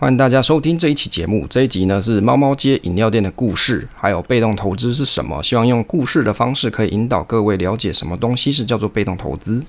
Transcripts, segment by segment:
欢迎大家收听这一期节目。这一集呢是猫猫街饮料店的故事，还有被动投资是什么？希望用故事的方式可以引导各位了解什么东西是叫做被动投资。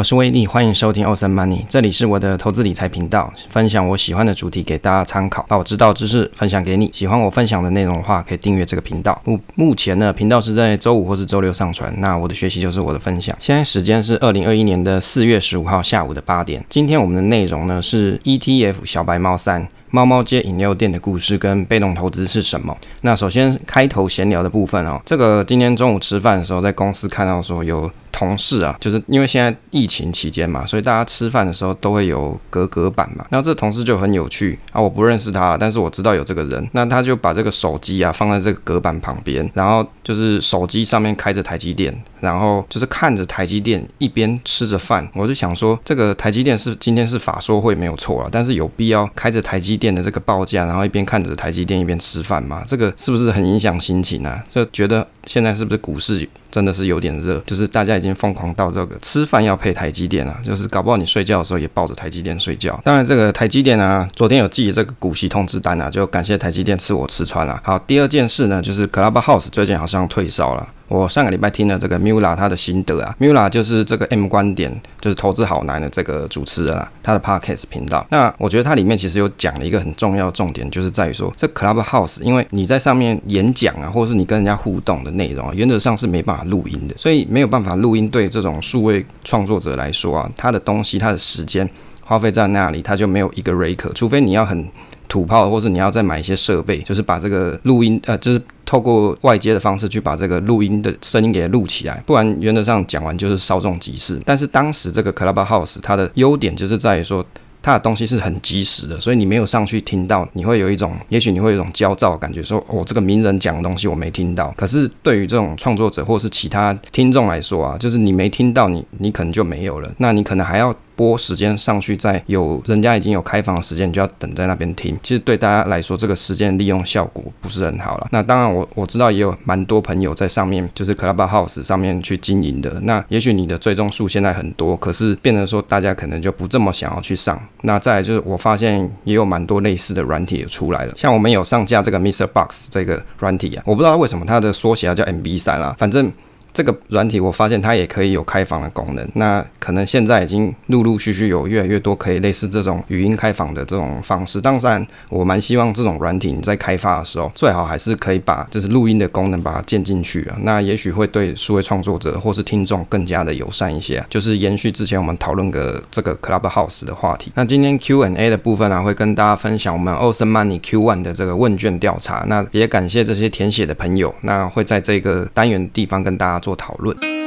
我是威利，欢迎收听 Awesome Money，这里是我的投资理财频道，分享我喜欢的主题给大家参考，把我知道知识分享给你。喜欢我分享的内容的话，可以订阅这个频道。目目前呢，频道是在周五或是周六上传。那我的学习就是我的分享。现在时间是二零二一年的四月十五号下午的八点。今天我们的内容呢是 ETF 小白猫三。猫猫街饮料店的故事跟被动投资是什么？那首先开头闲聊的部分哦，这个今天中午吃饭的时候，在公司看到说有同事啊，就是因为现在疫情期间嘛，所以大家吃饭的时候都会有隔隔板嘛。那这同事就很有趣啊，我不认识他，但是我知道有这个人。那他就把这个手机啊放在这个隔板旁边，然后就是手机上面开着台积电，然后就是看着台积电一边吃着饭。我就想说，这个台积电是今天是法说会没有错啊，但是有必要开着台积电的这个报价，然后一边看着台积电一边吃饭吗？这个是不是很影响心情啊？这觉得现在是不是股市真的是有点热？就是大家已经疯狂到这个吃饭要配台积电了，就是搞不好你睡觉的时候也抱着台积电睡觉。当然，这个台积电啊，昨天有寄这个股息通知单啊，就感谢台积电赐我吃穿了。好，第二件事呢，就是 Clubhouse 最近好像退烧了。我上个礼拜听了这个 Mula 他的心得啊，Mula 就是这个 M 观点，就是投资好难的这个主持人啊，他的 Podcast 频道。那我觉得它里面其实有讲了一个很重要的重点，就是在于说，这 Clubhouse，因为你在上面演讲啊，或者是你跟人家互动的内容啊，原则上是没办法录音的，所以没有办法录音，对这种数位创作者来说啊，他的东西，他的时间花费在那里，他就没有一个 r a k e 除非你要很土炮，或是你要再买一些设备，就是把这个录音，呃，就是。透过外接的方式去把这个录音的声音给录起来，不然原则上讲完就是稍纵即逝。但是当时这个 Clubhouse 它的优点就是在于说，它的东西是很及时的，所以你没有上去听到，你会有一种，也许你会有一种焦躁的感觉，说哦，这个名人讲的东西我没听到。可是对于这种创作者或是其他听众来说啊，就是你没听到，你你可能就没有了，那你可能还要。播时间上去，再有人家已经有开房的时间，你就要等在那边听。其实对大家来说，这个时间利用效果不是很好了。那当然我，我知道也有蛮多朋友在上面，就是 Clubhouse 上面去经营的。那也许你的追踪数现在很多，可是变成说大家可能就不这么想要去上。那再来就是，我发现也有蛮多类似的软体也出来了，像我们有上架这个 Mr. Box 这个软体啊，我不知道为什么它的缩写叫 MB3 啦，反正。这个软体我发现它也可以有开房的功能，那可能现在已经陆陆续续有越来越多可以类似这种语音开房的这种方式。当然，我蛮希望这种软体你在开发的时候，最好还是可以把就是录音的功能把它建进去啊，那也许会对数位创作者或是听众更加的友善一些啊。就是延续之前我们讨论的这个 Clubhouse 的话题。那今天 Q&A 的部分啊，会跟大家分享我们 Awesome Money Q1 的这个问卷调查。那也感谢这些填写的朋友，那会在这个单元地方跟大家做讨论。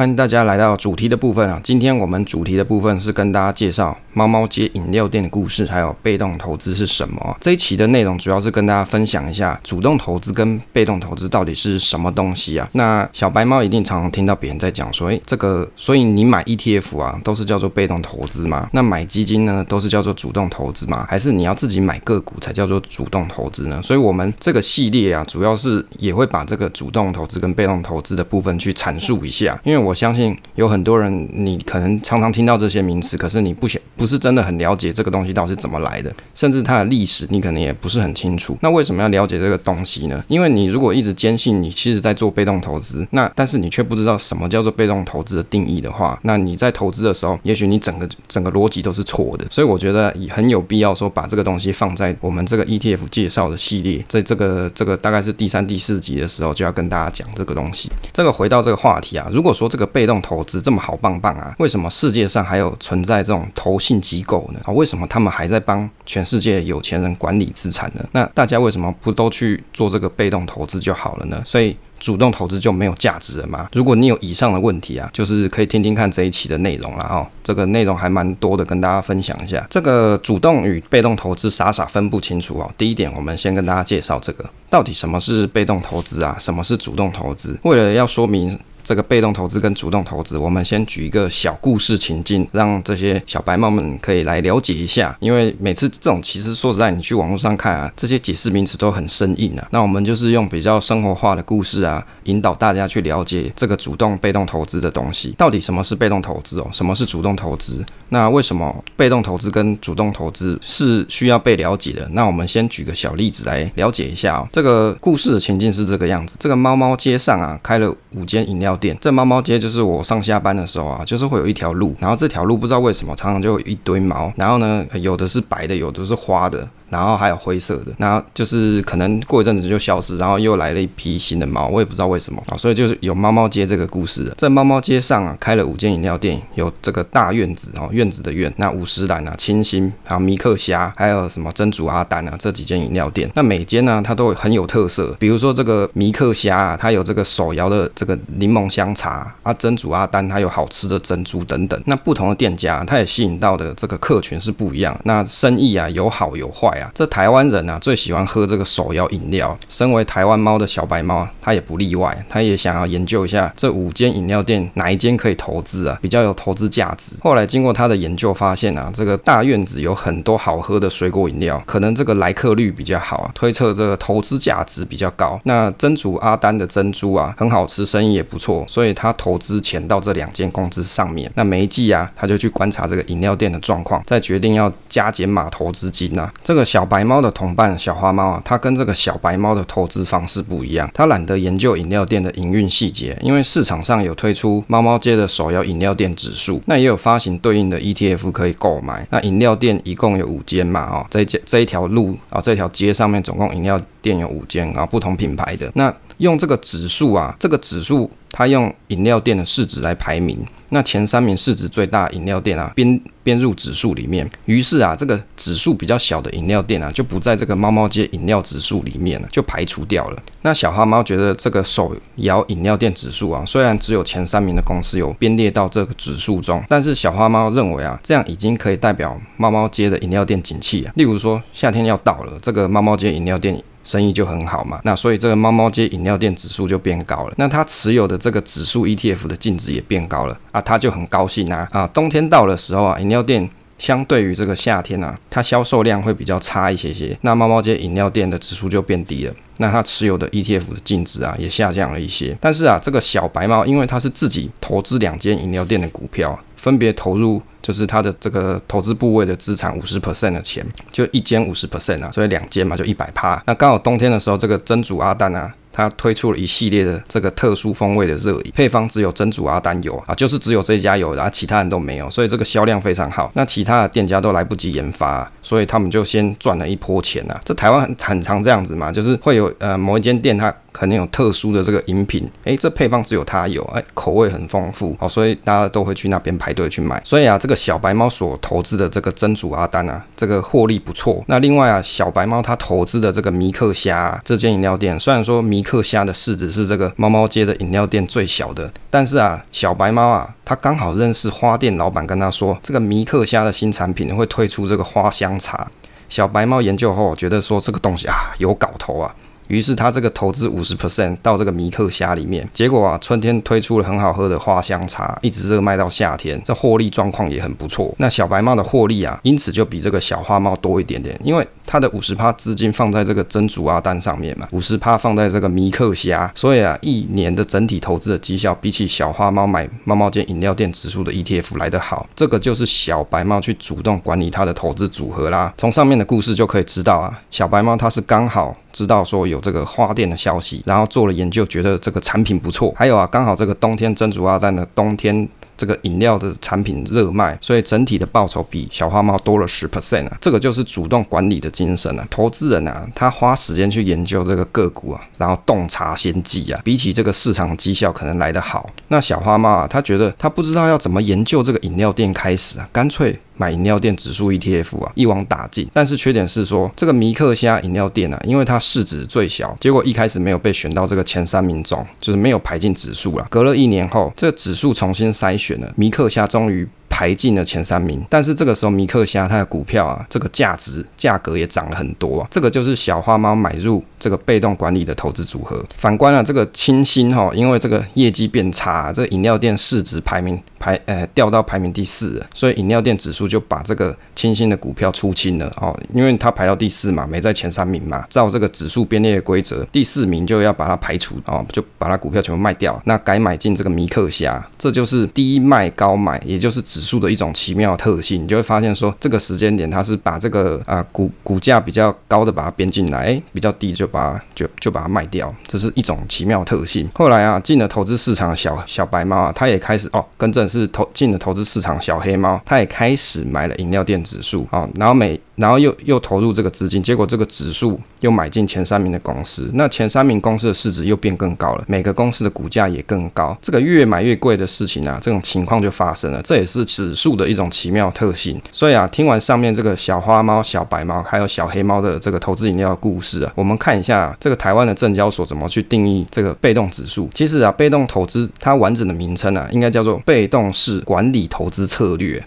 欢迎大家来到主题的部分啊！今天我们主题的部分是跟大家介绍猫猫街饮料店的故事，还有被动投资是什么。这一期的内容主要是跟大家分享一下主动投资跟被动投资到底是什么东西啊？那小白猫一定常常听到别人在讲说，诶，这个所以你买 ETF 啊，都是叫做被动投资吗？那买基金呢，都是叫做主动投资吗？还是你要自己买个股才叫做主动投资呢？所以我们这个系列啊，主要是也会把这个主动投资跟被动投资的部分去阐述一下，因为我。我相信有很多人，你可能常常听到这些名词，可是你不想不是真的很了解这个东西到底是怎么来的，甚至它的历史你可能也不是很清楚。那为什么要了解这个东西呢？因为你如果一直坚信你其实在做被动投资，那但是你却不知道什么叫做被动投资的定义的话，那你在投资的时候，也许你整个整个逻辑都是错的。所以我觉得也很有必要说把这个东西放在我们这个 ETF 介绍的系列，在这个这个大概是第三、第四集的时候就要跟大家讲这个东西。这个回到这个话题啊，如果说这个。个被动投资这么好棒棒啊？为什么世界上还有存在这种投信机构呢？啊，为什么他们还在帮全世界有钱人管理资产呢？那大家为什么不都去做这个被动投资就好了呢？所以。主动投资就没有价值了吗？如果你有以上的问题啊，就是可以听听看这一期的内容了哦。这个内容还蛮多的，跟大家分享一下。这个主动与被动投资傻傻分不清楚哦。第一点，我们先跟大家介绍这个到底什么是被动投资啊，什么是主动投资。为了要说明。这个被动投资跟主动投资，我们先举一个小故事情境，让这些小白猫们可以来了解一下。因为每次这种其实说实在，你去网络上看啊，这些解释名词都很生硬啊。那我们就是用比较生活化的故事啊，引导大家去了解这个主动被动投资的东西。到底什么是被动投资哦？什么是主动投资？那为什么被动投资跟主动投资是需要被了解的？那我们先举个小例子来了解一下哦。这个故事的情境是这个样子：这个猫猫街上啊，开了五间饮料店。这猫猫街就是我上下班的时候啊，就是会有一条路，然后这条路不知道为什么常常就有一堆猫，然后呢，有的是白的，有的是花的。然后还有灰色的，然后就是可能过一阵子就消失，然后又来了一批新的猫，我也不知道为什么啊，所以就是有猫猫街这个故事。在猫猫街上啊，开了五间饮料店，有这个大院子哦，院子的院，那五十岚啊、清新，还有迷客虾，还有什么珍珠阿丹啊，这几间饮料店，那每间呢，它都很有特色。比如说这个米克虾啊，它有这个手摇的这个柠檬香茶啊，珍珠阿丹它有好吃的珍珠等等。那不同的店家，它也吸引到的这个客群是不一样。那生意啊，有好有坏。这台湾人啊，最喜欢喝这个手摇饮料。身为台湾猫的小白猫，它也不例外。它也想要研究一下这五间饮料店哪一间可以投资啊，比较有投资价值。后来经过他的研究，发现啊，这个大院子有很多好喝的水果饮料，可能这个来客率比较好啊，推测这个投资价值比较高。那珍煮阿丹的珍珠啊，很好吃，生意也不错，所以他投资钱到这两间公司上面。那每一季啊，他就去观察这个饮料店的状况，再决定要加减码投资金啊。这个小白猫的同伴小花猫啊，它跟这个小白猫的投资方式不一样，它懒得研究饮料店的营运细节，因为市场上有推出猫猫街的手摇饮料店指数，那也有发行对应的 ETF 可以购买。那饮料店一共有五间嘛，哦，这这一条路啊，这条街上面总共饮料店有五间啊，不同品牌的。那用这个指数啊，这个指数它用饮料店的市值来排名。那前三名市值最大饮料店啊，编编入指数里面，于是啊，这个指数比较小的饮料店啊，就不在这个猫猫街饮料指数里面了，就排除掉了。那小花猫觉得这个手摇饮料店指数啊，虽然只有前三名的公司有编列到这个指数中，但是小花猫认为啊，这样已经可以代表猫猫街的饮料店景气啊。例如说夏天要到了，这个猫猫街饮料店。生意就很好嘛，那所以这个猫猫街饮料店指数就变高了，那他持有的这个指数 ETF 的净值也变高了。啊，他就很高兴啊。啊，冬天到的时候啊，饮料店相对于这个夏天啊，它销售量会比较差一些些，那猫猫街饮料店的指数就变低了，那它持有的 ETF 的净值啊也下降了一些，但是啊，这个小白猫因为它是自己投资两间饮料店的股票。分别投入就是他的这个投资部位的资产五十 percent 的钱，就一间五十 percent 啊，所以两间嘛就一百趴。那刚好冬天的时候，这个珍煮阿丹啊。它推出了一系列的这个特殊风味的热饮，配方只有珍煮阿丹有啊，就是只有这一家有，然后其他人都没有，所以这个销量非常好。那其他的店家都来不及研发，所以他们就先赚了一波钱啊。这台湾很很常这样子嘛，就是会有呃某一间店它可能有特殊的这个饮品，诶，这配方只有它有，诶，口味很丰富，好，所以大家都会去那边排队去买。所以啊，这个小白猫所投资的这个真主阿丹啊，这个获利不错。那另外啊，小白猫它投资的这个迷克虾，这间饮料店，虽然说迷克虾的市值是这个猫猫街的饮料店最小的，但是啊，小白猫啊，他刚好认识花店老板，跟他说这个迷克虾的新产品会推出这个花香茶。小白猫研究后觉得说这个东西啊有搞头啊。于是他这个投资五十 percent 到这个迷客虾里面，结果啊，春天推出了很好喝的花香茶，一直热卖到夏天，这获利状况也很不错。那小白帽的获利啊，因此就比这个小花帽多一点点，因为它的五十趴资金放在这个珍煮阿丹上面嘛，五十趴放在这个迷客虾，所以啊，一年的整体投资的绩效比起小花猫买猫猫间饮料店指数的 ETF 来得好。这个就是小白猫去主动管理它的投资组合啦。从上面的故事就可以知道啊，小白猫它是刚好。知道说有这个花店的消息，然后做了研究，觉得这个产品不错。还有啊，刚好这个冬天珍珠阿丹的冬天这个饮料的产品热卖，所以整体的报酬比小花猫多了十 percent 啊。这个就是主动管理的精神啊。投资人啊，他花时间去研究这个个股啊，然后洞察先机啊，比起这个市场绩效可能来得好。那小花猫啊，他觉得他不知道要怎么研究这个饮料店开始啊，干脆。买饮料店指数 ETF 啊，一网打尽。但是缺点是说，这个米克虾饮料店啊，因为它市值最小，结果一开始没有被选到这个前三名中，就是没有排进指数了。隔了一年后，这个指数重新筛选了，米克虾终于排进了前三名。但是这个时候，米克虾它的股票啊，这个价值价格也涨了很多啊。这个就是小花猫买入这个被动管理的投资组合。反观啊，这个清新哈，因为这个业绩变差，这饮料店市值排名排呃掉到排名第四，所以饮料店指数就把这个清新的股票出清了哦，因为它排到第四嘛，没在前三名嘛，照这个指数编列的规则，第四名就要把它排除哦，就把它股票全部卖掉，那改买进这个米克虾，这就是低卖高买，也就是指指数的一种奇妙特性。你就会发现说，这个时间点它是把这个啊、股股价比较高的把它编进来，哎，比较低就把它就就把它卖掉，这是一种奇妙特性。后来啊，进了投资市场小小白猫啊，它也开始哦，更正是投进了投资市场小黑猫，它也开始买了饮料店指数哦，然后每然后又又投入这个资金，结果这个指数又买进前三名的公司，那前三名公司的市值又变更高了，每个公司的股价也更高，这个越买越贵的事情啊，这种情况就发生了，这也是指数的一种奇妙特性。所以啊，听完上面这个小花猫、小白猫还有小黑猫的这个投资饮料的故事啊，我们看一下，这个台湾的证交所怎么去定义这个被动指数。其实啊，被动投资它完整的名称啊，应该叫做被动式管理投资策略。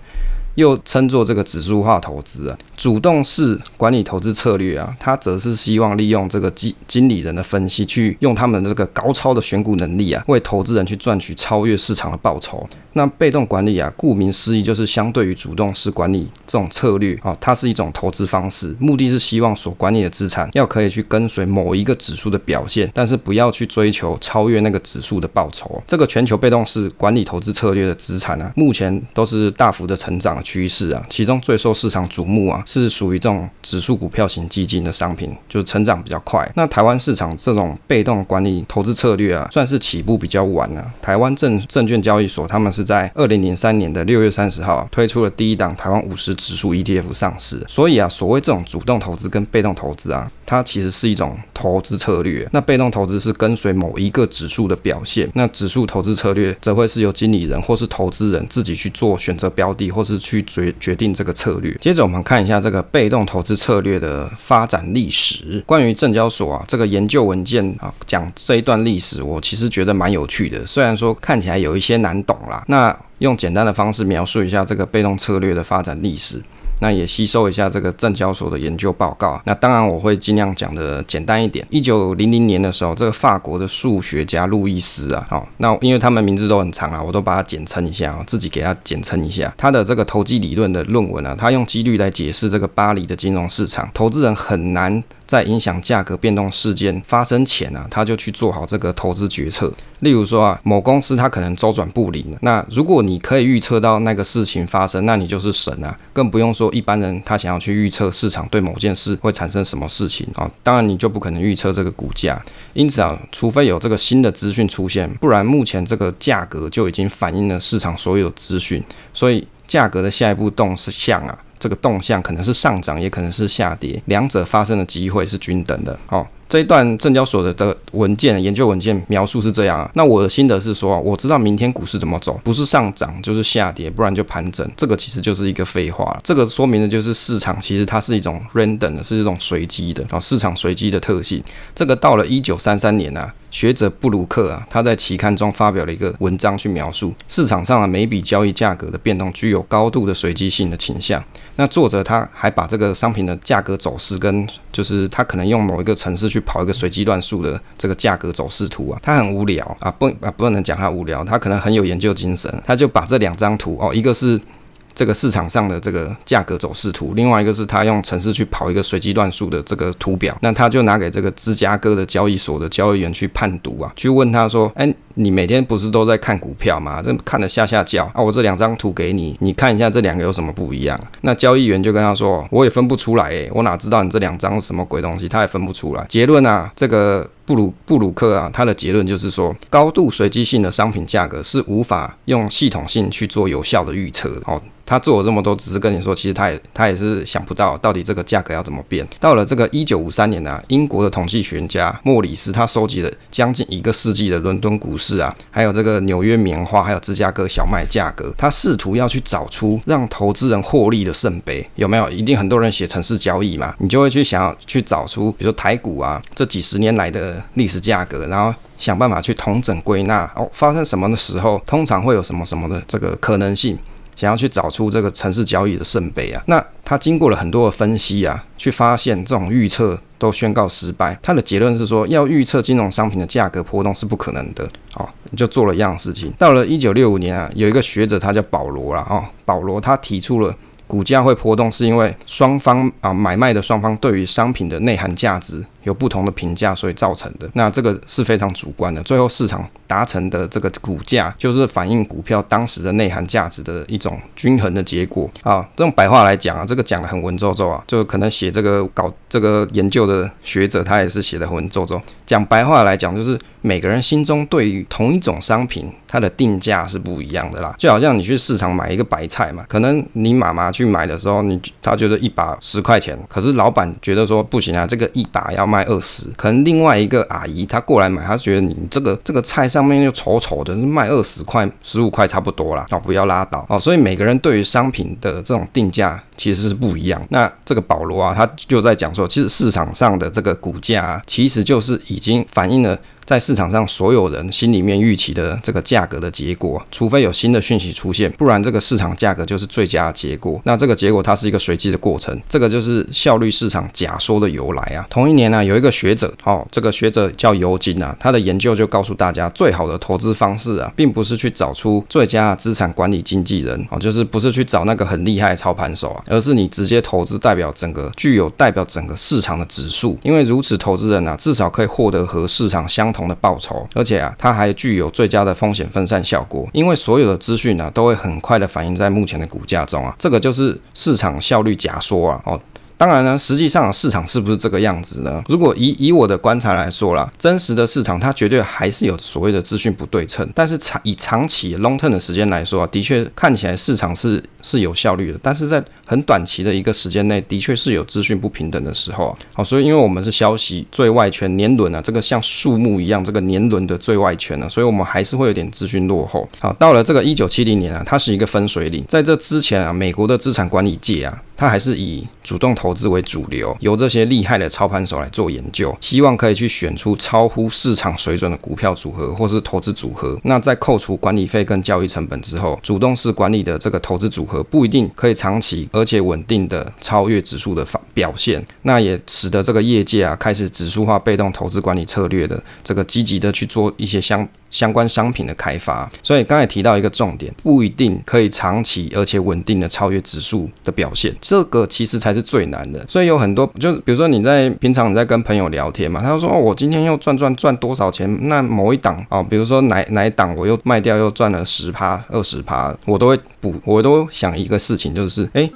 又称作这个指数化投资啊，主动式管理投资策略啊，它则是希望利用这个经经理人的分析，去用他们的这个高超的选股能力啊，为投资人去赚取超越市场的报酬。那被动管理啊，顾名思义就是相对于主动式管理这种策略啊，它是一种投资方式，目的是希望所管理的资产要可以去跟随某一个指数的表现，但是不要去追求超越那个指数的报酬。这个全球被动式管理投资策略的资产啊，目前都是大幅的成长。趋势啊，其中最受市场瞩目啊，是属于这种指数股票型基金的商品，就是成长比较快。那台湾市场这种被动管理投资策略啊，算是起步比较晚啊。台湾证证券交易所他们是在二零零三年的六月三十号推出了第一档台湾五十指数 ETF 上市。所以啊，所谓这种主动投资跟被动投资啊，它其实是一种投资策略。那被动投资是跟随某一个指数的表现，那指数投资策略则会是由经理人或是投资人自己去做选择标的，或是去。去决决定这个策略。接着我们看一下这个被动投资策略的发展历史。关于证交所啊这个研究文件啊讲这一段历史，我其实觉得蛮有趣的。虽然说看起来有一些难懂啦，那用简单的方式描述一下这个被动策略的发展历史。那也吸收一下这个证交所的研究报告。那当然我会尽量讲的简单一点。一九零零年的时候，这个法国的数学家路易斯啊，好，那因为他们名字都很长啊，我都把它简称一下啊，自己给他简称一下。他的这个投机理论的论文呢，他用几率来解释这个巴黎的金融市场，投资人很难。在影响价格变动事件发生前啊，他就去做好这个投资决策。例如说啊，某公司它可能周转不灵，那如果你可以预测到那个事情发生，那你就是神啊！更不用说一般人他想要去预测市场对某件事会产生什么事情啊，当然你就不可能预测这个股价。因此啊，除非有这个新的资讯出现，不然目前这个价格就已经反映了市场所有资讯，所以价格的下一步动是向啊。这个动向可能是上涨，也可能是下跌，两者发生的机会是均等的。哦。这一段证交所的的文件研究文件描述是这样啊，那我的心得是说，我知道明天股市怎么走，不是上涨就是下跌，不然就盘整，这个其实就是一个废话。这个说明的就是市场其实它是一种 random 的，是一种随机的啊，市场随机的特性。这个到了一九三三年啊，学者布鲁克啊，他在期刊中发表了一个文章去描述市场上的每笔交易价格的变动具有高度的随机性的倾向。那作者他还把这个商品的价格走势跟就是他可能用某一个城市去。跑一个随机乱数的这个价格走势图啊，他很无聊啊，不啊不能讲他无聊，他可能很有研究精神，他就把这两张图哦，一个是这个市场上的这个价格走势图，另外一个是他用程式去跑一个随机乱数的这个图表，那他就拿给这个芝加哥的交易所的交易员去判读啊，去问他说，哎。你每天不是都在看股票吗？这看得下下叫啊！我这两张图给你，你看一下这两个有什么不一样？那交易员就跟他说：“我也分不出来诶，我哪知道你这两张是什么鬼东西？”他也分不出来。结论啊，这个布鲁布鲁克啊，他的结论就是说，高度随机性的商品价格是无法用系统性去做有效的预测的哦。他做了这么多，只是跟你说，其实他也他也是想不到到底这个价格要怎么变。到了这个一九五三年呢、啊，英国的统计学家莫里斯他收集了将近一个世纪的伦敦股市啊，还有这个纽约棉花，还有芝加哥小麦价格，他试图要去找出让投资人获利的圣杯，有没有？一定很多人写城市交易嘛，你就会去想要去找出，比如说台股啊，这几十年来的历史价格，然后想办法去统整归纳哦，发生什么的时候，通常会有什么什么的这个可能性。想要去找出这个城市交易的圣杯啊。那他经过了很多的分析啊，去发现这种预测都宣告失败。他的结论是说，要预测金融商品的价格波动是不可能的。哦，就做了一样事情。到了一九六五年啊，有一个学者他叫保罗啦。哦，保罗他提出了。股价会波动，是因为双方啊买卖的双方对于商品的内涵价值有不同的评价，所以造成的。那这个是非常主观的。最后市场达成的这个股价，就是反映股票当时的内涵价值的一种均衡的结果啊。这种白话来讲啊，这个讲的很文绉绉啊，就可能写这个搞这个研究的学者，他也是写的很文绉绉。讲白话来讲，就是每个人心中对于同一种商品，它的定价是不一样的啦。就好像你去市场买一个白菜嘛，可能你妈妈去买的时候，你他觉得一把十块钱，可是老板觉得说不行啊，这个一把要卖二十。可能另外一个阿姨她过来买，她觉得你这个这个菜上面又丑丑的，卖二十块、十五块差不多啦，哦，不要拉倒哦。所以每个人对于商品的这种定价其实是不一样。那这个保罗啊，他就在讲说，其实市场上的这个股价啊，其实就是已经反映了。在市场上，所有人心里面预期的这个价格的结果，除非有新的讯息出现，不然这个市场价格就是最佳的结果。那这个结果它是一个随机的过程，这个就是效率市场假说的由来啊。同一年呢、有一个学者，哦，这个学者叫尤金啊，他的研究就告诉大家，最好的投资方式啊，并不是去找出最佳资产管理经纪人，哦，就是不是去找那个很厉害的操盘手啊，而是你直接投资代表整个具有代表整个市场的指数，因为如此投资人啊，至少可以获得和市场相同的报酬，而且啊，它还具有最佳的风险分散效果，因为所有的资讯呢，都会很快的反映在目前的股价中啊，这个就是市场效率假说啊，哦。当然呢，实际上市场是不是这个样子呢？如果以以我的观察来说啦，真实的市场它绝对还是有所谓的资讯不对称。但是长以长期 long term 的时间来说啊，的确看起来市场是是有效率的。但是在很短期的一个时间内，的确是有资讯不平等的时候啊。好，所以因为我们是消息最外圈年轮啊，这个像树木一样，这个年轮的最外圈呢，所以我们还是会有点资讯落后。好，到了这个一九七零年啊，它是一个分水岭。在这之前啊，美国的资产管理界啊。它还是以主动投资为主流，由这些厉害的操盘手来做研究，希望可以去选出超乎市场水准的股票组合或是投资组合。那在扣除管理费跟交易成本之后，主动式管理的这个投资组合不一定可以长期而且稳定的超越指数的表现。那也使得这个业界啊开始指数化被动投资管理策略的这个积极的去做一些相相关商品的开发。所以刚才提到一个重点，不一定可以长期而且稳定的超越指数的表现。这个其实才是最难的，所以有很多，就比如说你在平常你在跟朋友聊天嘛，他就说哦，我今天又赚赚赚多少钱？那某一档哦，比如说哪哪一档我又卖掉又赚了十趴二十趴，我都会补，我都想一个事情就是，哎。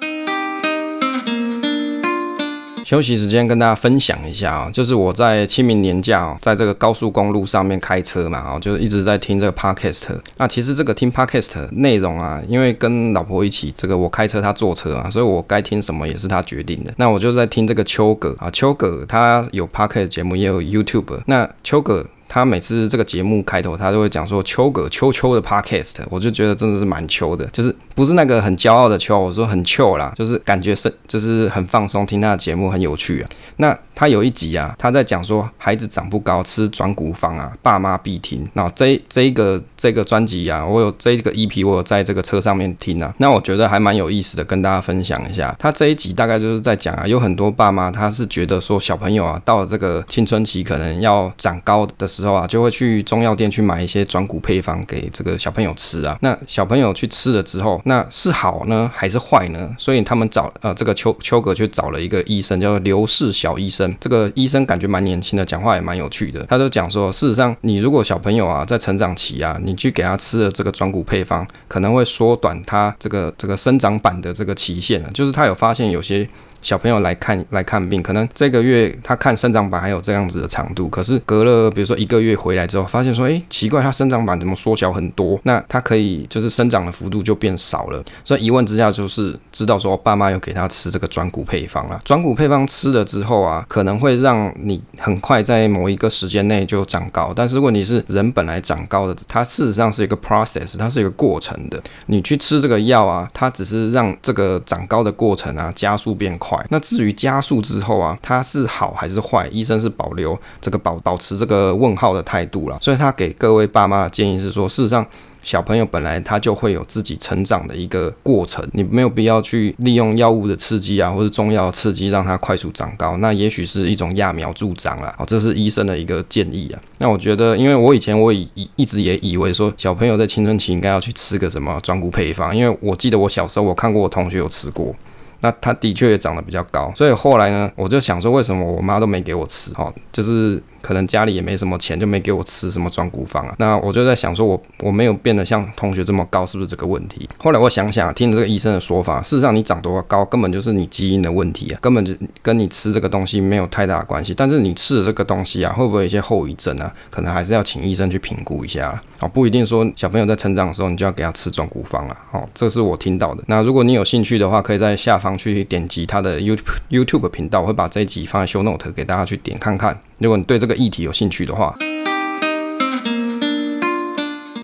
休息时间跟大家分享一下啊，就是我在清明年假，在这个高速公路上面开车嘛，啊，就是一直在听这个 podcast。那其实这个听 podcast 内容啊，因为跟老婆一起，这个我开车，她坐车啊，所以我该听什么也是她决定的。那我就在听这个秋葛啊，秋葛他有 podcast 节目，也有 YouTube。那秋葛。他每次这个节目开头，他都会讲说“秋哥秋秋的 podcast”，我就觉得真的是蛮秋的，就是不是那个很骄傲的秋，我说很秋啦，就是感觉是就是很放松，听他的节目很有趣啊。那他有一集啊，他在讲说孩子长不高，吃转骨方啊，爸妈必听。那这这一个这个专辑啊，我有这个 EP，我有在这个车上面听啊，那我觉得还蛮有意思的，跟大家分享一下。他这一集大概就是在讲啊，有很多爸妈他是觉得说小朋友啊到了这个青春期，可能要长高的时时候啊，就会去中药店去买一些转骨配方给这个小朋友吃啊。那小朋友去吃了之后，那是好呢还是坏呢？所以他们找呃这个邱邱葛去找了一个医生，叫做刘氏小医生。这个医生感觉蛮年轻的，讲话也蛮有趣的。他就讲说，事实上你如果小朋友啊在成长期啊，你去给他吃了这个转骨配方，可能会缩短他这个这个生长板的这个期限。就是他有发现有些。小朋友来看来看病，可能这个月他看生长板还有这样子的长度，可是隔了比如说一个月回来之后，发现说，诶，奇怪，他生长板怎么缩小很多？那他可以就是生长的幅度就变少了。所以一问之下，就是知道说，爸妈有给他吃这个转骨配方啊。转骨配方吃了之后啊，可能会让你很快在某一个时间内就长高。但是问题是，人本来长高的，它事实上是一个 process，它是一个过程的。你去吃这个药啊，它只是让这个长高的过程啊加速变快。那至于加速之后啊，它是好还是坏，医生是保留这个保保持这个问号的态度了。所以他给各位爸妈的建议是说，事实上。小朋友本来他就会有自己成长的一个过程，你没有必要去利用药物的刺激啊，或者中药刺激让他快速长高，那也许是一种揠苗助长啦。哦，这是医生的一个建议啊。那我觉得，因为我以前我以一直也以为说小朋友在青春期应该要去吃个什么转骨配方，因为我记得我小时候我看过我同学有吃过，那他的确也长得比较高，所以后来呢，我就想说为什么我妈都没给我吃？哦，就是。可能家里也没什么钱，就没给我吃什么转骨方啊。那我就在想说我，我没有变得像同学这么高，是不是这个问题？后来我想想，听这个医生的说法，事实上你长多高根本就是你基因的问题啊，根本就跟你吃这个东西没有太大的关系。但是你吃的这个东西啊，会不会有一些后遗症啊？可能还是要请医生去评估一下啊。哦，不一定说小朋友在成长的时候你就要给他吃转骨方啊。哦，这是我听到的。那如果你有兴趣的话，可以在下方去点击他的 YouTube YouTube 频道，我会把这一集放在 Show Note 给大家去点看看。如果你对这个议题有兴趣的话，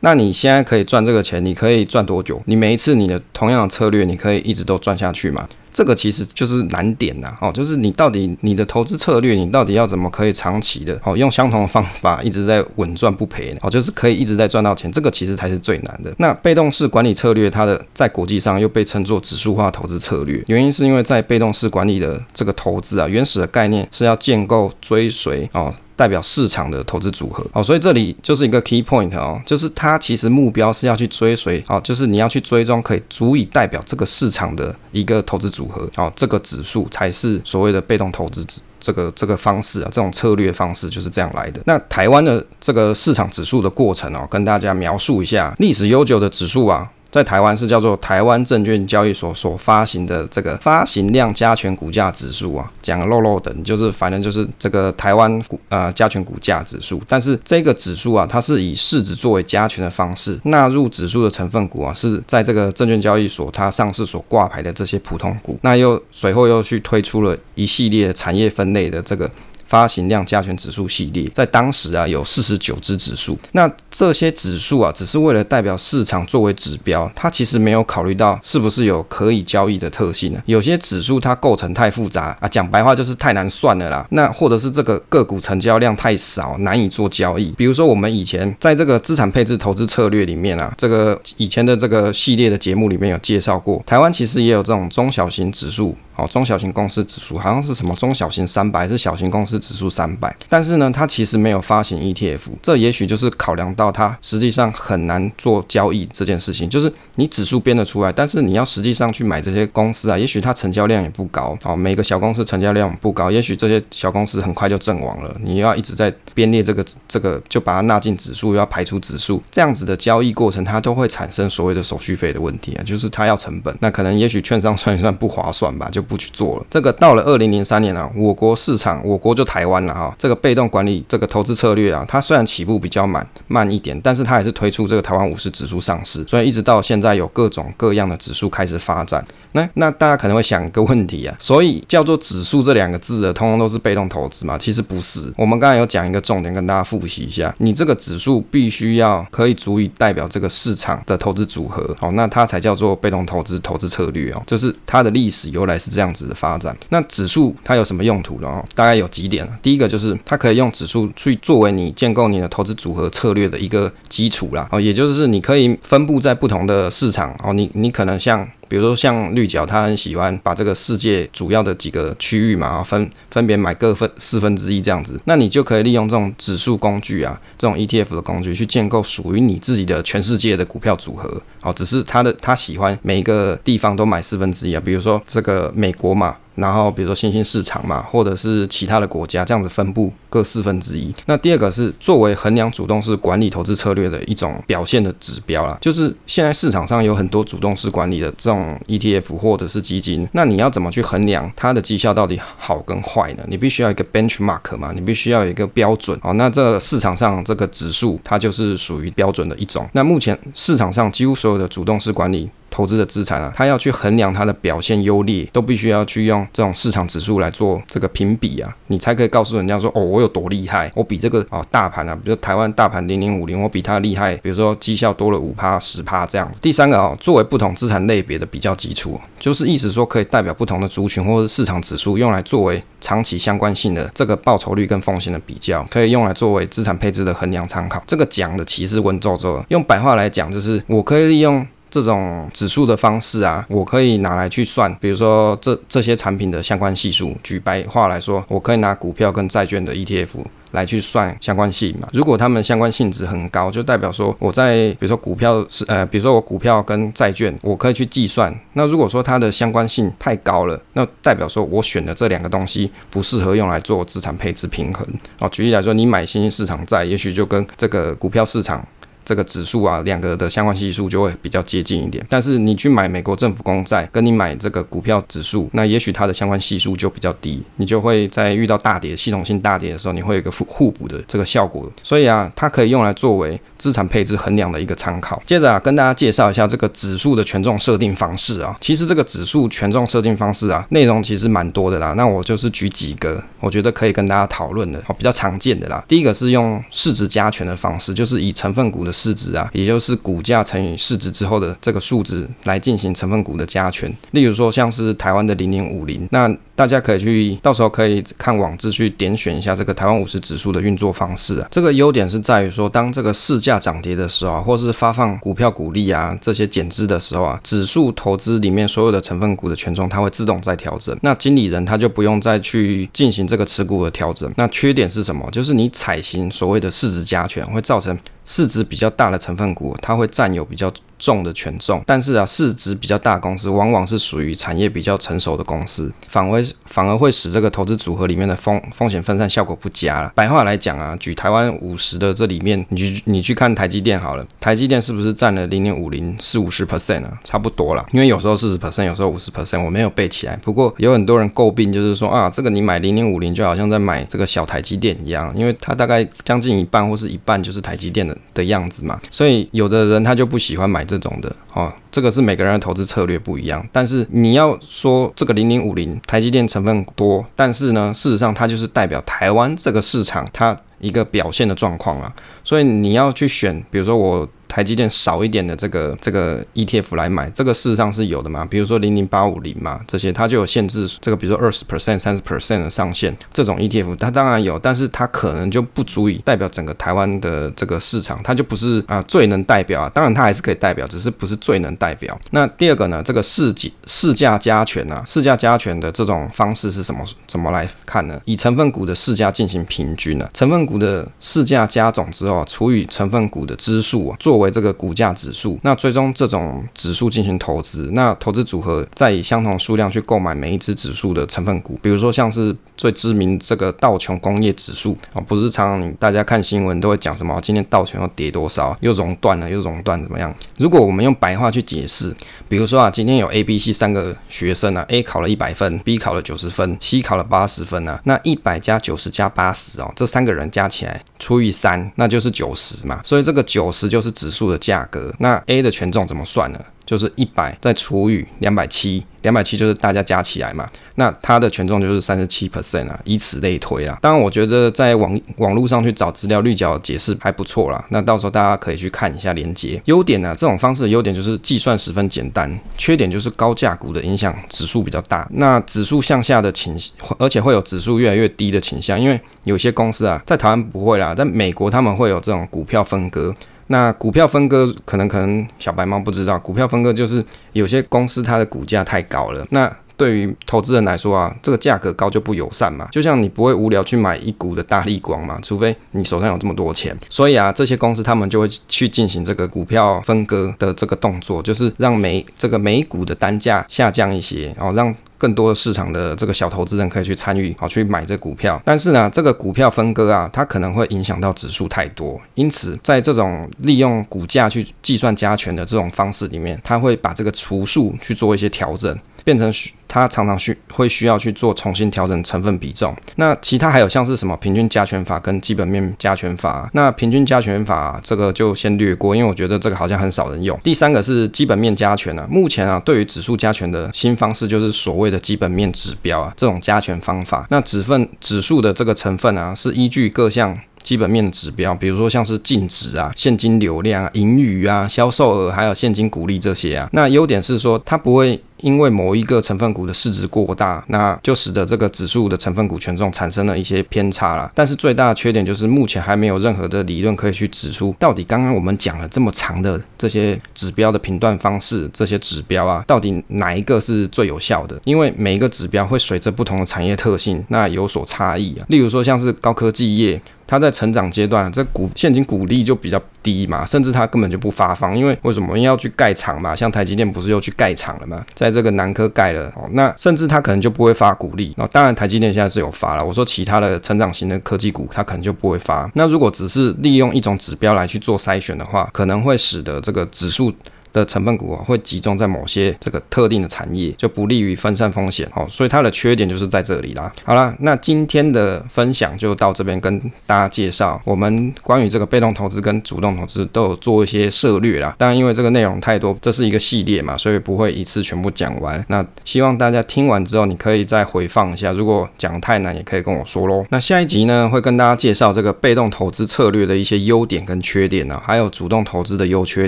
那你现在可以赚这个钱，你可以赚多久？你每一次你的同样的策略，你可以一直都赚下去吗？这个其实就是难点呐，哦，就是你到底你的投资策略，你到底要怎么可以长期的，哦，用相同的方法一直在稳赚不赔，哦，就是可以一直在赚到钱，这个其实才是最难的。那被动式管理策略，它的在国际上又被称作指数化投资策略，原因是因为在被动式管理的这个投资啊，原始的概念是要建构追随哦。代表市场的投资组合，哦，所以这里就是一个 key point 哦，就是它其实目标是要去追随，哦，就是你要去追踪可以足以代表这个市场的一个投资组合，哦，这个指数才是所谓的被动投资指这个这个方式啊，这种策略方式就是这样来的。那台湾的这个市场指数的过程哦，跟大家描述一下，历史悠久的指数啊。在台湾是叫做台湾证券交易所所发行的这个发行量加权股价指数啊，讲漏漏的，就是反正就是这个台湾股呃加权股价指数。但是这个指数啊，它是以市值作为加权的方式纳入指数的成分股啊，是在这个证券交易所它上市所挂牌的这些普通股。那又随后又去推出了一系列产业分类的这个。发行量加权指数系列，在当时啊有四十九只指数，那这些指数啊只是为了代表市场作为指标，它其实没有考虑到是不是有可以交易的特性呢？有些指数它构成太复杂啊，讲白话就是太难算了啦。那或者是这个个股成交量太少，难以做交易。比如说我们以前在这个资产配置投资策略里面啊，这个以前的这个系列的节目里面有介绍过，台湾其实也有这种中小型指数。哦，中小型公司指数好像是什么中小型三百，还是小型公司指数三百，但是呢，它其实没有发行 ETF，这也许就是考量到它实际上很难做交易这件事情。就是你指数编得出来，但是你要实际上去买这些公司啊，也许它成交量也不高。哦，每个小公司成交量不高，也许这些小公司很快就阵亡了。你要一直在编列这个这个，就把它纳进指数，要排除指数，这样子的交易过程，它都会产生所谓的手续费的问题啊，就是它要成本。那可能也许券商算一算不划算吧，就。不去做了。这个到了二零零三年啊，我国市场，我国就台湾了哈。这个被动管理这个投资策略啊，它虽然起步比较慢慢一点，但是它还是推出这个台湾五十指数上市，所以一直到现在有各种各样的指数开始发展。那那大家可能会想个问题啊，所以叫做指数这两个字的，通通都是被动投资嘛？其实不是。我们刚才有讲一个重点，跟大家复习一下，你这个指数必须要可以足以代表这个市场的投资组合，好，那它才叫做被动投资投资策略哦，就是它的历史由来是这样子的发展。那指数它有什么用途呢？哦，大概有几点。第一个就是它可以用指数去作为你建构你的投资组合策略的一个基础啦，哦，也就是你可以分布在不同的市场哦，你你可能像。比如说像绿角，他很喜欢把这个世界主要的几个区域嘛，分分别买各分四分之一这样子，那你就可以利用这种指数工具啊，这种 ETF 的工具去建构属于你自己的全世界的股票组合。哦，只是他的他喜欢每一个地方都买四分之一啊，比如说这个美国嘛。然后比如说新兴市场嘛，或者是其他的国家这样子分布各四分之一。那第二个是作为衡量主动式管理投资策略的一种表现的指标啦，就是现在市场上有很多主动式管理的这种 ETF 或者是基金，那你要怎么去衡量它的绩效到底好跟坏呢？你必须要一个 benchmark 嘛，你必须要有一个标准。哦，那这市场上这个指数它就是属于标准的一种。那目前市场上几乎所有的主动式管理投资的资产啊，他要去衡量它的表现优劣，都必须要去用这种市场指数来做这个评比啊，你才可以告诉人家说，哦，我有多厉害，我比这个哦大盘啊，比如台湾大盘零零五零，我比它厉害，比如说绩效多了五趴十趴这样子。第三个哦，作为不同资产类别的比较基础，就是意思说可以代表不同的族群或者市场指数，用来作为长期相关性的这个报酬率跟风险的比较，可以用来作为资产配置的衡量参考。这个讲的其实文绉绉，用白话来讲就是我可以利用。这种指数的方式啊，我可以拿来去算，比如说这这些产品的相关系数。举白话来说，我可以拿股票跟债券的 ETF 来去算相关性嘛。如果它们相关性质很高，就代表说我在比如说股票是呃，比如说我股票跟债券，我可以去计算。那如果说它的相关性太高了，那代表说我选的这两个东西不适合用来做资产配置平衡。哦，举例来说，你买新兴市场债，也许就跟这个股票市场。这个指数啊，两个的相关系数就会比较接近一点。但是你去买美国政府公债，跟你买这个股票指数，那也许它的相关系数就比较低，你就会在遇到大跌、系统性大跌的时候，你会有一个互互补的这个效果。所以啊，它可以用来作为资产配置衡量的一个参考。接着啊，跟大家介绍一下这个指数的权重设定方式啊。其实这个指数权重设定方式啊，内容其实蛮多的啦。那我就是举几个，我觉得可以跟大家讨论的，比较常见的啦。第一个是用市值加权的方式，就是以成分股的市值啊，也就是股价乘以市值之后的这个数值来进行成分股的加权。例如说像是台湾的零零五零，那大家可以去到时候可以看网志去点选一下这个台湾五十指数的运作方式啊。这个优点是在于说，当这个市价涨跌的时候啊，或是发放股票股利啊这些减资的时候啊，指数投资里面所有的成分股的权重它会自动再调整，那经理人他就不用再去进行这个持股的调整。那缺点是什么？就是你采行所谓的市值加权会造成。市值比较大的成分股，它会占有比较重的权重，但是啊，市值比较大公司往往是属于产业比较成熟的公司，反而反而会使这个投资组合里面的风风险分散效果不佳了。白话来讲啊，举台湾五十的这里面，你去你去看台积电好了，台积电是不是占了零点五零四五十 percent 啊？差不多了，因为有时候四十 percent，有时候五十 percent，我没有背起来。不过有很多人诟病，就是说啊，这个你买零点五零就好像在买这个小台积电一样，因为它大概将近一半或是一半就是台积电的的样子嘛，所以有的人他就不喜欢买这这种的哦。这个是每个人的投资策略不一样，但是你要说这个零零五零台积电成分多，但是呢，事实上它就是代表台湾这个市场它一个表现的状况啊，所以你要去选，比如说我。台积电少一点的这个这个 ETF 来买，这个事实上是有的嘛？比如说零零八五零嘛，这些它就有限制，这个比如说二十 percent、三十 percent 的上限，这种 ETF 它当然有，但是它可能就不足以代表整个台湾的这个市场，它就不是啊最能代表啊。当然它还是可以代表，只是不是最能代表。那第二个呢，这个市价市价加权啊，市价加权的这种方式是什么？怎么来看呢？以成分股的市价进行平均呢、啊？成分股的市价加总之后、啊，除以成分股的支数啊，作为为这个股价指数，那最终这种指数进行投资，那投资组合再以相同数量去购买每一只指数的成分股，比如说像是最知名这个道琼工业指数啊，不是常常大家看新闻都会讲什么今天道琼又跌多少，又熔断了，又熔断怎么样？如果我们用白话去解释，比如说啊，今天有 A、B、C 三个学生啊，A 考了一百分，B 考了九十分，C 考了八十分啊，那一百加九十加八十哦，这三个人加起来除以三，那就是九十嘛，所以这个九十就是指数的价格，那 A 的权重怎么算呢？就是一百再除以两百七，两百七就是大家加起来嘛，那它的权重就是三十七 percent 啊，以此类推啊。当然，我觉得在网网络上去找资料，绿角解释还不错啦。那到时候大家可以去看一下连接。优点呢、啊，这种方式的优点就是计算十分简单，缺点就是高价股的影响指数比较大。那指数向下的倾，而且会有指数越来越低的倾向，因为有些公司啊，在台湾不会啦，在美国他们会有这种股票分割。那股票分割可能可能小白猫不知道，股票分割就是有些公司它的股价太高了，那对于投资人来说啊，这个价格高就不友善嘛，就像你不会无聊去买一股的大力光嘛，除非你手上有这么多钱，所以啊，这些公司他们就会去进行这个股票分割的这个动作，就是让每这个每股的单价下降一些，然后让。更多的市场的这个小投资人可以去参与，好去买这股票。但是呢，这个股票分割啊，它可能会影响到指数太多，因此在这种利用股价去计算加权的这种方式里面，它会把这个除数去做一些调整。变成需它常常需会需要去做重新调整成分比重。那其他还有像是什么平均加权法跟基本面加权法？那平均加权法这个就先略过，因为我觉得这个好像很少人用。第三个是基本面加权啊，目前啊对于指数加权的新方式就是所谓的基本面指标啊，这种加权方法。那指份指数的这个成分啊，是依据各项。基本面指标，比如说像是净值啊、现金流量啊、盈余啊、销售额，还有现金股利这些啊。那优点是说，它不会。因为某一个成分股的市值过大，那就使得这个指数的成分股权重产生了一些偏差啦。但是最大的缺点就是目前还没有任何的理论可以去指出，到底刚刚我们讲了这么长的这些指标的评断方式，这些指标啊，到底哪一个是最有效的？因为每一个指标会随着不同的产业特性，那有所差异啊。例如说像是高科技业，它在成长阶段，这股现金股利就比较低嘛，甚至它根本就不发放，因为为什么？因为要去盖厂嘛，像台积电不是又去盖厂了嘛？在这个南科盖了，那甚至它可能就不会发股利。那当然，台积电现在是有发了。我说其他的成长型的科技股，它可能就不会发。那如果只是利用一种指标来去做筛选的话，可能会使得这个指数。的成分股啊，会集中在某些这个特定的产业，就不利于分散风险哦。所以它的缺点就是在这里啦。好啦，那今天的分享就到这边，跟大家介绍我们关于这个被动投资跟主动投资都有做一些涉略啦。当然，因为这个内容太多，这是一个系列嘛，所以不会一次全部讲完。那希望大家听完之后，你可以再回放一下，如果讲太难，也可以跟我说喽。那下一集呢，会跟大家介绍这个被动投资策略的一些优点跟缺点呢，还有主动投资的优缺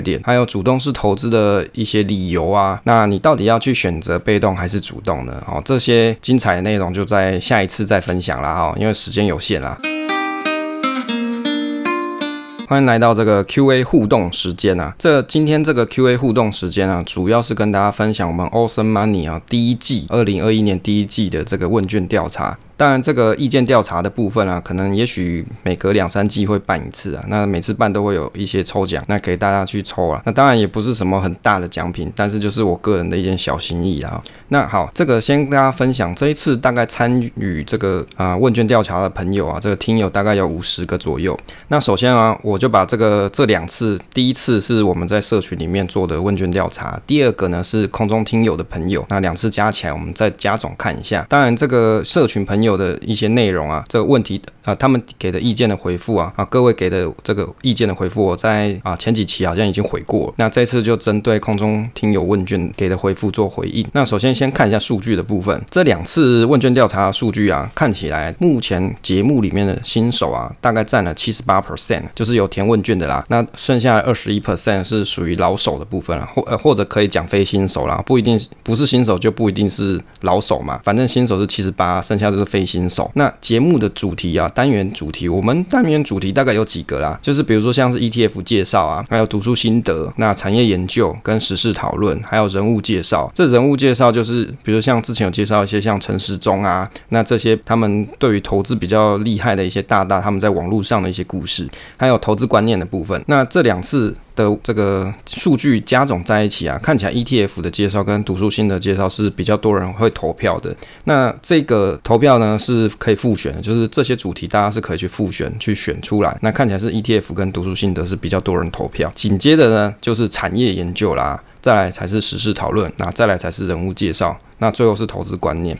点，还有主动式投资的一些理由啊，那你到底要去选择被动还是主动呢？哦，这些精彩的内容就在下一次再分享啦哈，因为时间有限啦。欢迎来到这个 Q&A 互动时间啊，这今天这个 Q&A 互动时间啊，主要是跟大家分享我们 Awesome Money 啊第一季二零二一年第一季的这个问卷调查。当然，这个意见调查的部分啊，可能也许每隔两三季会办一次啊。那每次办都会有一些抽奖，那给大家去抽啊。那当然也不是什么很大的奖品，但是就是我个人的一件小心意啊。那好，这个先跟大家分享，这一次大概参与这个啊、问卷调查的朋友啊，这个听友大概有五十个左右。那首先啊，我就把这个这两次，第一次是我们在社群里面做的问卷调查，第二个呢是空中听友的朋友。那两次加起来，我们再加总看一下。当然，这个社群朋友。有的一些内容啊，这个问题啊，他们给的意见的回复啊，啊，各位给的这个意见的回复，我在啊前几期好像已经回过了。那这次就针对空中听友问卷给的回复做回应。那首先先看一下数据的部分，这两次问卷调查数据啊，看起来目前节目里面的新手啊，大概占了七十八 percent，就是有填问卷的啦。那剩下二十一 percent 是属于老手的部分啊，或呃或者可以讲非新手啦，不一定不是新手就不一定是老手嘛，反正新手是七十八，剩下就是。新手。那节目的主题啊，单元主题，我们单元主题大概有几个啦，就是比如说像是 ETF 介绍啊，还有读书心得，那产业研究跟时事讨论，还有人物介绍。这人物介绍就是，比如像之前有介绍一些像陈时中啊，那这些他们对于投资比较厉害的一些大大，他们在网络上的一些故事，还有投资观念的部分。那这两次。的这个数据加总在一起啊，看起来 ETF 的介绍跟读书心得介绍是比较多人会投票的。那这个投票呢是可以复选的，就是这些主题大家是可以去复选去选出来。那看起来是 ETF 跟读书心得是比较多人投票。紧接着呢就是产业研究啦，再来才是时事讨论，那再来才是人物介绍，那最后是投资观念。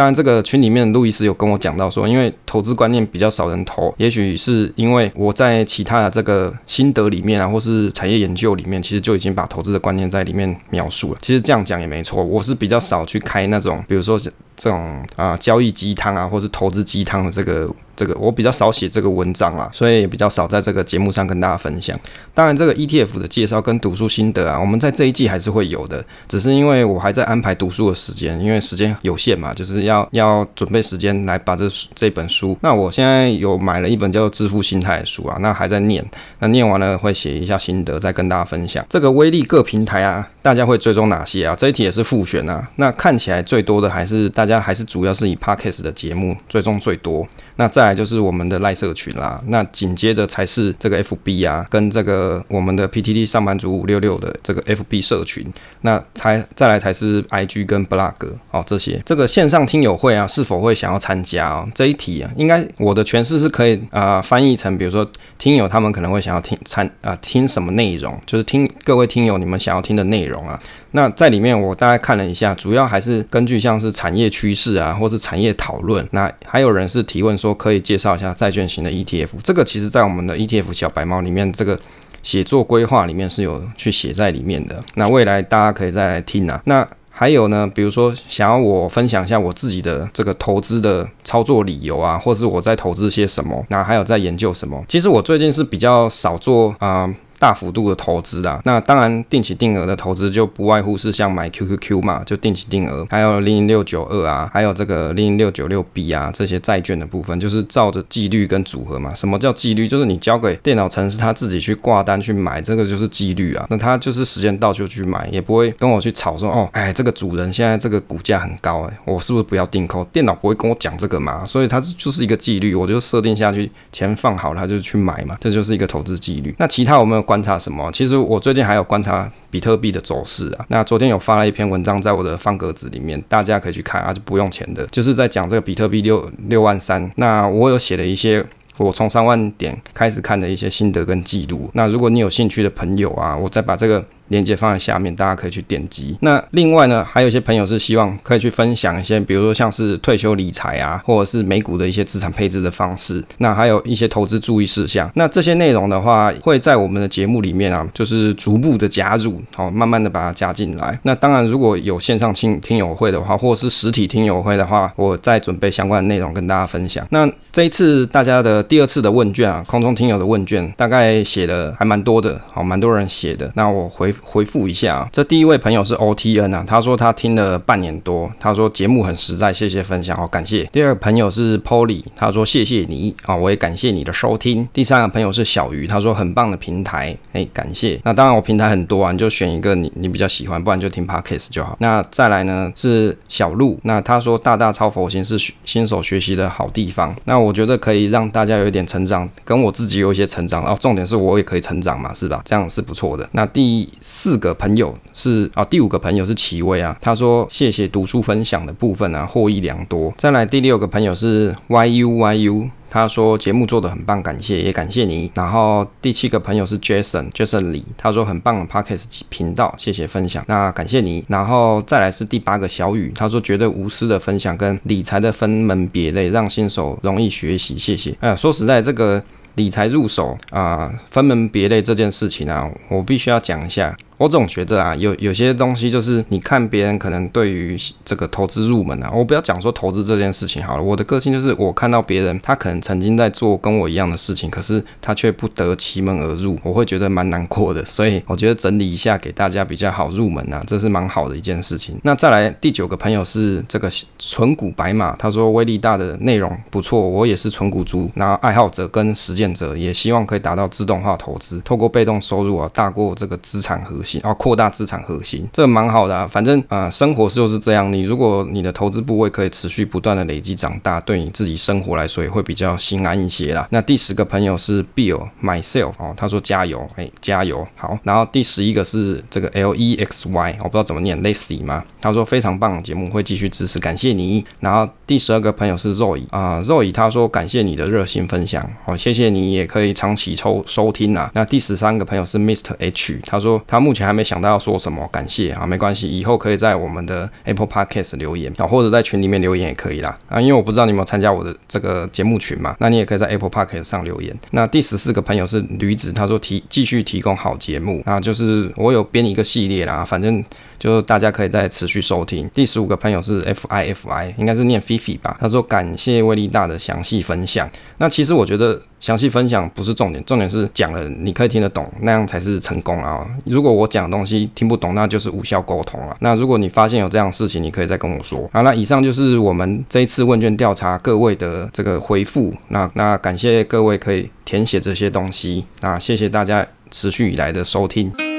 当然，这个群里面路易斯有跟我讲到说，因为投资观念比较少人投，也许是因为我在其他的这个心得里面啊，或是产业研究里面，其实就已经把投资的观念在里面描述了。其实这样讲也没错，我是比较少去开那种，比如说这种啊交易鸡汤啊，或是投资鸡汤的这个。这个我比较少写这个文章啦，所以也比较少在这个节目上跟大家分享。当然，这个 ETF 的介绍跟读书心得啊，我们在这一季还是会有的，只是因为我还在安排读书的时间，因为时间有限嘛，就是要要准备时间来把这这本书。那我现在有买了一本叫做《致富心态》的书啊，那还在念，那念完了会写一下心得，再跟大家分享。这个威力各平台啊，大家会追踪哪些啊？这一题也是复选啊。那看起来最多的还是大家还是主要是以 Podcast 的节目追踪最多。那再来就是我们的赖社群啦，那紧接着才是这个 FB 啊，跟这个我们的 PTT 上班族五六六的这个 FB 社群，那才再来才是 IG 跟 Blog 哦这些。这个线上听友会啊，是否会想要参加哦？这一题啊，应该我的诠释是可以啊、翻译成，比如说听友他们可能会想要听参啊听什么内容，就是听各位听友你们想要听的内容啊。那在里面我大概看了一下，主要还是根据像是产业趋势啊，或是产业讨论。那还有人是提问说，可以介绍一下债券型的 ETF。这个其实在我们的 ETF 小白猫里面，这个写作规划里面是有去写在里面的。那未来大家可以再来听啊。那还有呢，比如说想要我分享一下我自己的这个投资的操作理由啊，或是我在投资些什么，那还有在研究什么。其实我最近是比较少做啊。大幅度的投资啊，那当然定期定额的投资就不外乎是像买 QQQ 嘛，就定期定额，还有零零六九二啊，还有这个零零六九六 B 啊，这些债券的部分，就是照着纪律跟组合嘛。什么叫纪律？就是你交给电脑程式，他自己去挂单去买，这个就是纪律啊。那他就是时间到就去买，也不会跟我去吵说哦，哎，这个主人现在这个股价很高，哎，我是不是不要订购？电脑不会跟我讲这个嘛，所以它就是一个纪律，我就设定下去，钱放好了，他就去买嘛，这就是一个投资纪律。那其他我们观察什么？其实我最近还有观察比特币的走势啊。那昨天有发了一篇文章在我的方格子里面，大家可以去看啊，就不用钱的，就是在讲这个比特币六六万三。那我有写了一些我从三万点开始看的一些心得跟记录。那如果你有兴趣的朋友啊，我再把这个。链接放在下面，大家可以去点击。那另外呢，还有一些朋友是希望可以去分享一些，比如说像是退休理财啊，或者是美股的一些资产配置的方式。那还有一些投资注意事项。那这些内容的话，会在我们的节目里面啊，就是逐步的加入，好，慢慢的把它加进来。那当然，如果有线上听听友会的话，或者是实体听友会的话，我再准备相关的内容跟大家分享。那这一次大家的第二次的问卷啊，空中听友的问卷，大概写的还蛮多的，好，蛮多人写的。那我回复。回复一下啊，这第一位朋友是 OTN 啊，他说他听了半年多，他说节目很实在，谢谢分享，好感谢。第二个朋友是 Polly，他说谢谢你啊，我也感谢你的收听。第三个朋友是小鱼，他说很棒的平台，哎，感谢。那当然我平台很多啊，你就选一个你你比较喜欢，不然就听 Podcast 就好。那再来呢是小鹿，那他说大大超佛心是新手学习的好地方，那我觉得可以让大家有一点成长，跟我自己有一些成长，哦，重点是我也可以成长嘛，是吧？这样是不错的。那第四个。朋友是啊，第五个朋友是齐威啊，他说谢谢读书分享的部分啊，获益良多。再来第六个朋友是 YUYU，他说节目做得很棒，感谢也感谢你。然后第七个朋友是 Jason Jason 李，他说很棒的 Podcast 频道，谢谢分享，那感谢你。然后再来是第八个小雨，他说绝对无私的分享跟理财的分门别类，让新手容易学习，谢谢。哎呀，说实在这个理财入手啊，分门别类这件事情啊，我必须要讲一下。我总觉得啊，有有些东西就是你看别人可能对于这个投资入门啊，我不要讲说投资这件事情好了。我的个性就是，我看到别人他可能曾经在做跟我一样的事情，可是他却不得其门而入，我会觉得蛮难过的。所以我觉得整理一下给大家比较好入门啊，这是蛮好的一件事情。那再来第九个朋友是这个纯股白马，他说威力大的内容不错，我也是纯股族，然后爱好者跟实践者，也希望可以达到自动化投资，透过被动收入啊大过这个资产核心。然后扩大资产核心，这蛮好的啊。反正啊、生活就是这样。你如果你的投资部位可以持续不断的累积长大，对你自己生活来说也会比较心安一些啦。那第十个朋友是 Bill myself 哦，他说加油，哎，加油，好。然后第十一个是这个 L E X Y，我不知道怎么念，Lacy 吗？他说非常棒节目，会继续支持，感谢你。然后第十二个朋友是 Roy 啊、呃、，Roy 他说感谢你的热心分享，好、哦，谢谢你，也可以长期抽收听啊。那第十三个朋友是 Mr H，他说他目前还没想到要说什么，感谢啊，没关系，以后可以在我们的 Apple Podcast 留言啊，或者在群里面留言也可以啦啊，因为我不知道你有没有参加我的这个节目群嘛，那你也可以在 Apple Podcast 上留言。那第十四个朋友是驴子，他说提继续提供好节目啊，就是我有编一个系列啦，反正。就大家可以再持续收听。第十五个朋友是 F I F I，应该是念菲菲吧。他说感谢威力大的详细分享。那其实我觉得详细分享不是重点，重点是讲了你可以听得懂，那样才是成功啊。如果我讲的东西听不懂，那就是无效沟通了。那如果你发现有这样的事情，你可以再跟我说。好，那以上就是我们这一次问卷调查各位的这个回复。那那感谢各位可以填写这些东西。那谢谢大家持续以来的收听。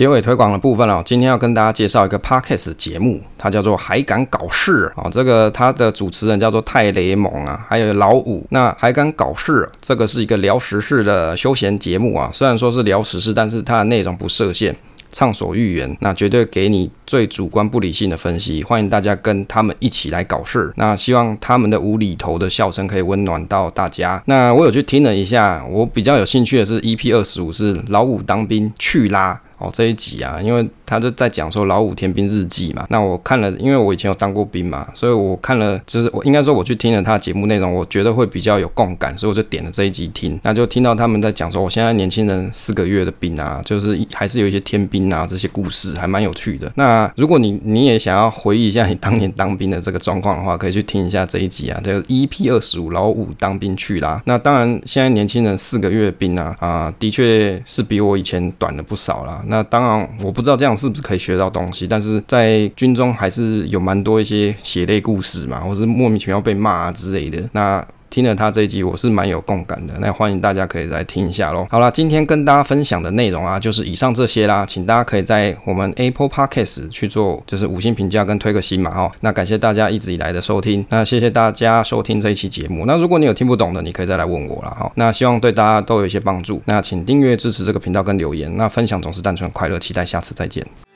结尾推广的部分哦，今天要跟大家介绍一个 Podcast 节目，它叫做《还敢搞事》啊。这个它的主持人叫做泰雷蒙啊，还有老五。那还敢搞事，这个是一个聊时事的休闲节目啊。虽然说是聊时事，但是它的内容不设限，畅所欲言，那绝对给你最主观不理性的分析。欢迎大家跟他们一起来搞事。那希望他们的无厘头的笑声可以温暖到大家。那我有去听了一下，我比较有兴趣的是 EP 二十五，是老五当兵去拉。哦，这一集啊，因为他就在讲说老五天兵日记嘛。那我看了，因为我以前有当过兵嘛，所以我看了，就是我应该说我去听了他的节目内容，我觉得会比较有共感，所以我就点了这一集听。那就听到他们在讲说，我现在年轻人四个月的兵啊，就是还是有一些天兵啊这些故事，还蛮有趣的。那如果你你也想要回忆一下你当年当兵的这个状况的话，可以去听一下这一集啊，这个 EP 二十五老五当兵去啦。那当然，现在年轻人四个月兵啊啊，的确是比我以前短了不少啦。那当然，我不知道这样是不是可以学到东西，但是在军中还是有蛮多一些血泪故事嘛，或是莫名其妙被骂啊之类的。那听了他这一集，我是蛮有共感的。那欢迎大家可以来听一下喽。好啦，今天跟大家分享的内容啊，就是以上这些啦。请大家可以在我们 Apple Podcast 去做，就是五星评价跟推个新嘛哦。那感谢大家一直以来的收听，那谢谢大家收听这一期节目。那如果你有听不懂的，你可以再来问我啦。哈。那希望对大家都有一些帮助。那请订阅支持这个频道跟留言。那分享总是单纯快乐，期待下次再见。